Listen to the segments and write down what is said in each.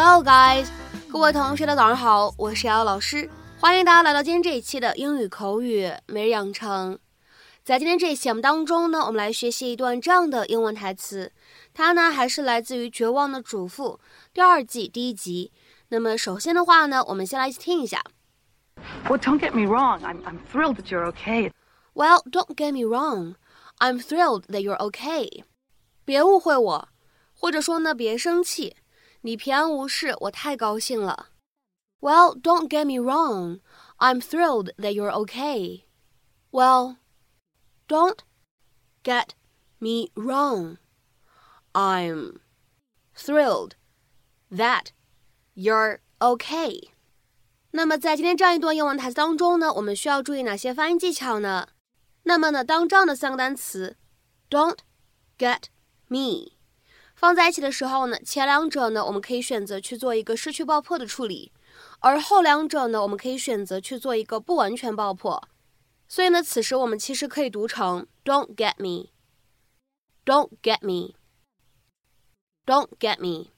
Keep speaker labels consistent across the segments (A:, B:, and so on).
A: Hello, guys！各位同学的早上好，我是瑶老师，欢迎大家来到今天这一期的英语口语每日养成。在今天这一期节目当中呢，我们来学习一段这样的英文台词，它呢还是来自于《绝望的主妇》第二季第一集。那么首先的话呢，我们先来听一下。
B: Well, don't get me wrong. I'm I'm thrilled that you're okay.
A: Well, don't get me wrong. I'm thrilled that you're okay. 别误会我，或者说呢，别生气。你平安无事，我太高兴了。Well, don't get me wrong. I'm thrilled that you're okay. Well, don't get me wrong. I'm thrilled that you're okay. 那么在今天这样一段英文台词当中呢，我们需要注意哪些发音技巧呢？那么呢，当这样的三个单词，don't get me。 放在一起的时候呢，前两者呢，我们可以选择去做一个失去爆破的处理，而后两者呢，我们可以选择去做一个不完全爆破。所以呢，此时我们其实可以读成 "Don't get me, don't get me, don't get me."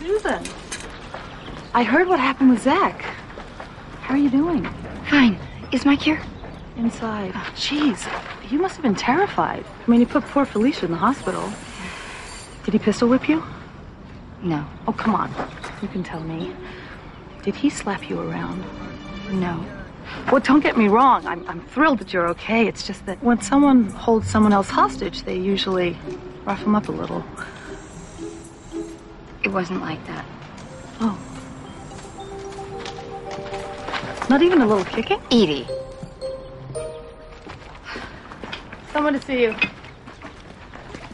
B: Susan, I heard what happened with Zach. How are you doing?
C: Fine. Is Mike here?
B: Inside. Oh, jeez, you must have been terrified. I mean, he put poor Felicia in the hospital. Did he pistol whip you?
C: No.
B: Oh, come on. You can tell me. Did he slap you around?
C: No.
B: Well, don't get me wrong. I'm, I'm thrilled that you're okay. It's just that when someone holds someone else hostage, they usually rough them up a little.
C: It wasn't like that.
B: Oh. Not even a little kicking?
C: Edie.
B: Someone to see you.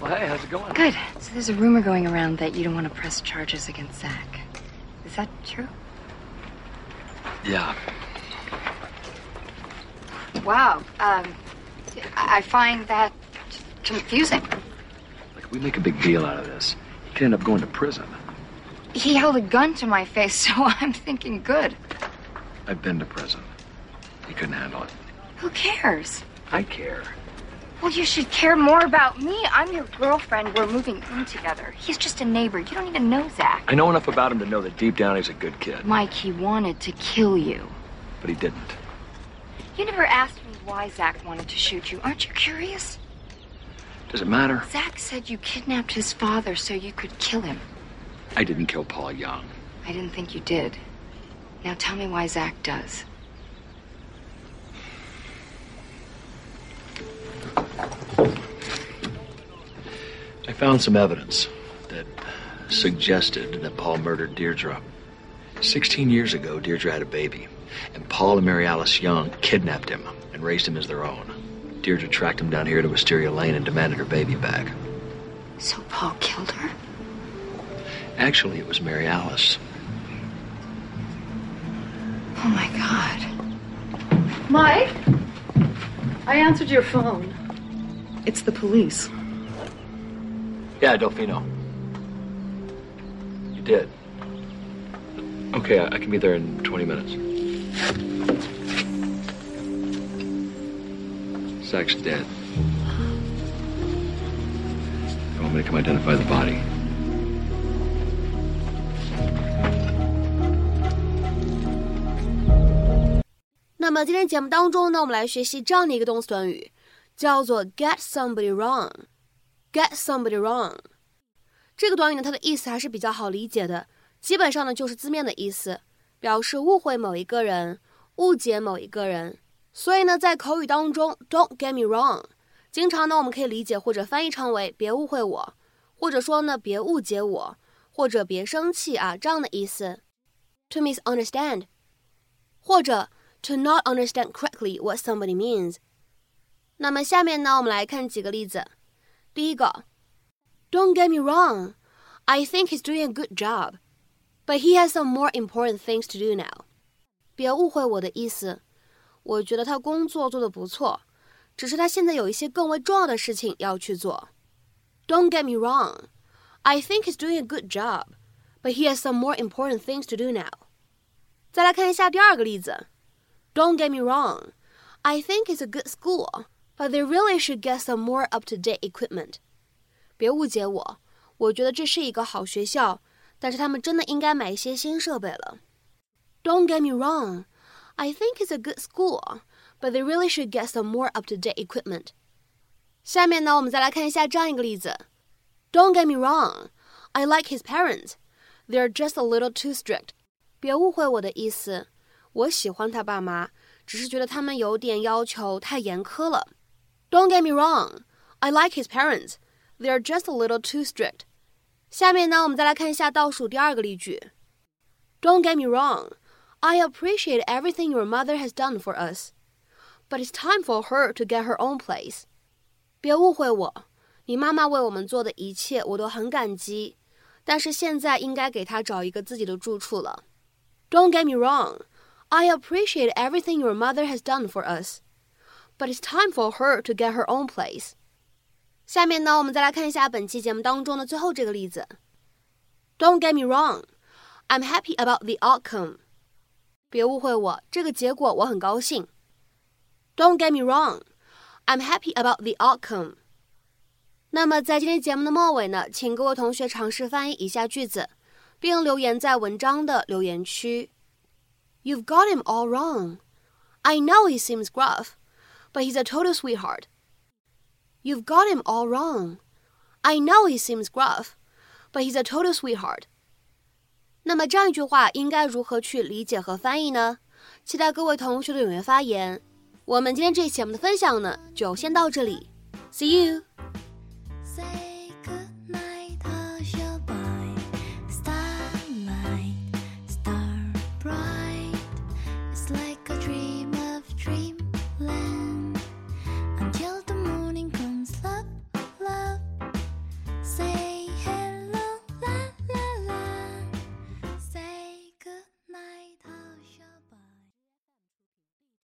D: Well, hey, how's it going?
C: Good. So there's a rumor going around that you don't want to press charges against Zach. Is that true?
D: Yeah.
C: Wow. Um, I I find that confusing.
D: Like, we make a big deal out of this. He could end up going to prison.
C: He held a gun to my face, so I'm thinking good.
D: I've been to prison. He couldn't handle it.
C: Who cares?
D: I care.
C: Well, you should care more about me. I'm your girlfriend. We're moving in together. He's just a neighbor. You don't even know Zach.
D: I know enough about him to know that deep down he's a good kid.
C: Mike, he wanted to kill you.
D: But he didn't.
C: You never asked me why Zach wanted to shoot you. Aren't you curious?
D: Does it matter?
C: Zach said you kidnapped his father so you could kill him.
D: I didn't kill Paul Young.
C: I didn't think you did. Now tell me why Zach does.
D: I found some evidence that suggested that Paul murdered Deirdre. Sixteen years ago, Deirdre had a baby, and Paul and Mary Alice Young kidnapped him and raised him as their own. Deirdre tracked him down here to Wisteria Lane and demanded her baby back.
C: So Paul killed her?
D: Actually, it was Mary Alice.
C: Oh my god.
B: Mike? I answered your phone. It's the police.
D: Yeah, Delfino. You did. Okay, I, I can be there in 20 minutes. Zach's dead. You want me to come identify the body?
A: 那么今天节目当中呢，我们来学习这样的一个动词短语，叫做 get somebody wrong。 Get somebody wrong 这个短语呢，它的意思还是比较好理解的，基本上呢就是字面的意思，表示误会某一个人、误解某一个人。所以呢，在口语当中，don't get me wrong，经常呢我们可以理解或者翻译成为别误会我，或者说呢别误解我，或者别生气啊这样的意思，to misunderstand，或者 to not understand correctly what somebody means。那么下面呢，我们来看几个例子。第一个，Don't get me wrong, I think he's doing a good job, but he has some more important things to do now。别误会我的意思，我觉得他工作做得不错，只是他现在有一些更为重要的事情要去做。Don't get me wrong, I think he's doing a good job, but he has some more important things to do now。再来看一下第二个例子，Don't get me wrong, I think it's a good school, but they really should get some more up-to-date equipment。 别误解我，我觉得这是一个好学校，但是他们真的应该买一些新设备了。Don't get me wrong, I think it's a good school, but they really should get some more up-to-date equipment. 下面呢，我们再来看一下这样一个例子。Don't get me wrong, I like his parents. They're just a little too strict. 别误会我的意思，我喜欢他爸妈，只是觉得他们有点要求太严苛了。 Don't get me wrong, I like his parents. They're just a little too strict. 下面呢，我们再来看一下倒数第二个例句。Don't get me wrong, I appreciate everything your mother has done for us, but it's time for her to get her own place. 别误会我，你妈妈为我们做的一切我都很感激，但是现在应该给她找一个自己的住处了。Don't get me wrong, I appreciate everything your mother has done for us, but it's time for her to get her own place. 下面呢，我们再来看一下本期节目当中的最后这个例子。Don't get me wrong, I'm happy about the outcome. 别误会我，这个结果我很高兴。Don't get me wrong, I'm happy about the outcome. 那么在今天节目的末尾呢，请各位同学尝试翻译以下句子，并留言在文章的留言区。You've got him all wrong. I know he seems gruff, but he's a total sweetheart. You've got him all wrong. I know he seems gruff, but he's a total sweetheart. 那么这样一句话应该如何去理解和翻译呢？期待各位同学的踊跃发言。我们今天这一期节目的分享呢，就先到这里。See you.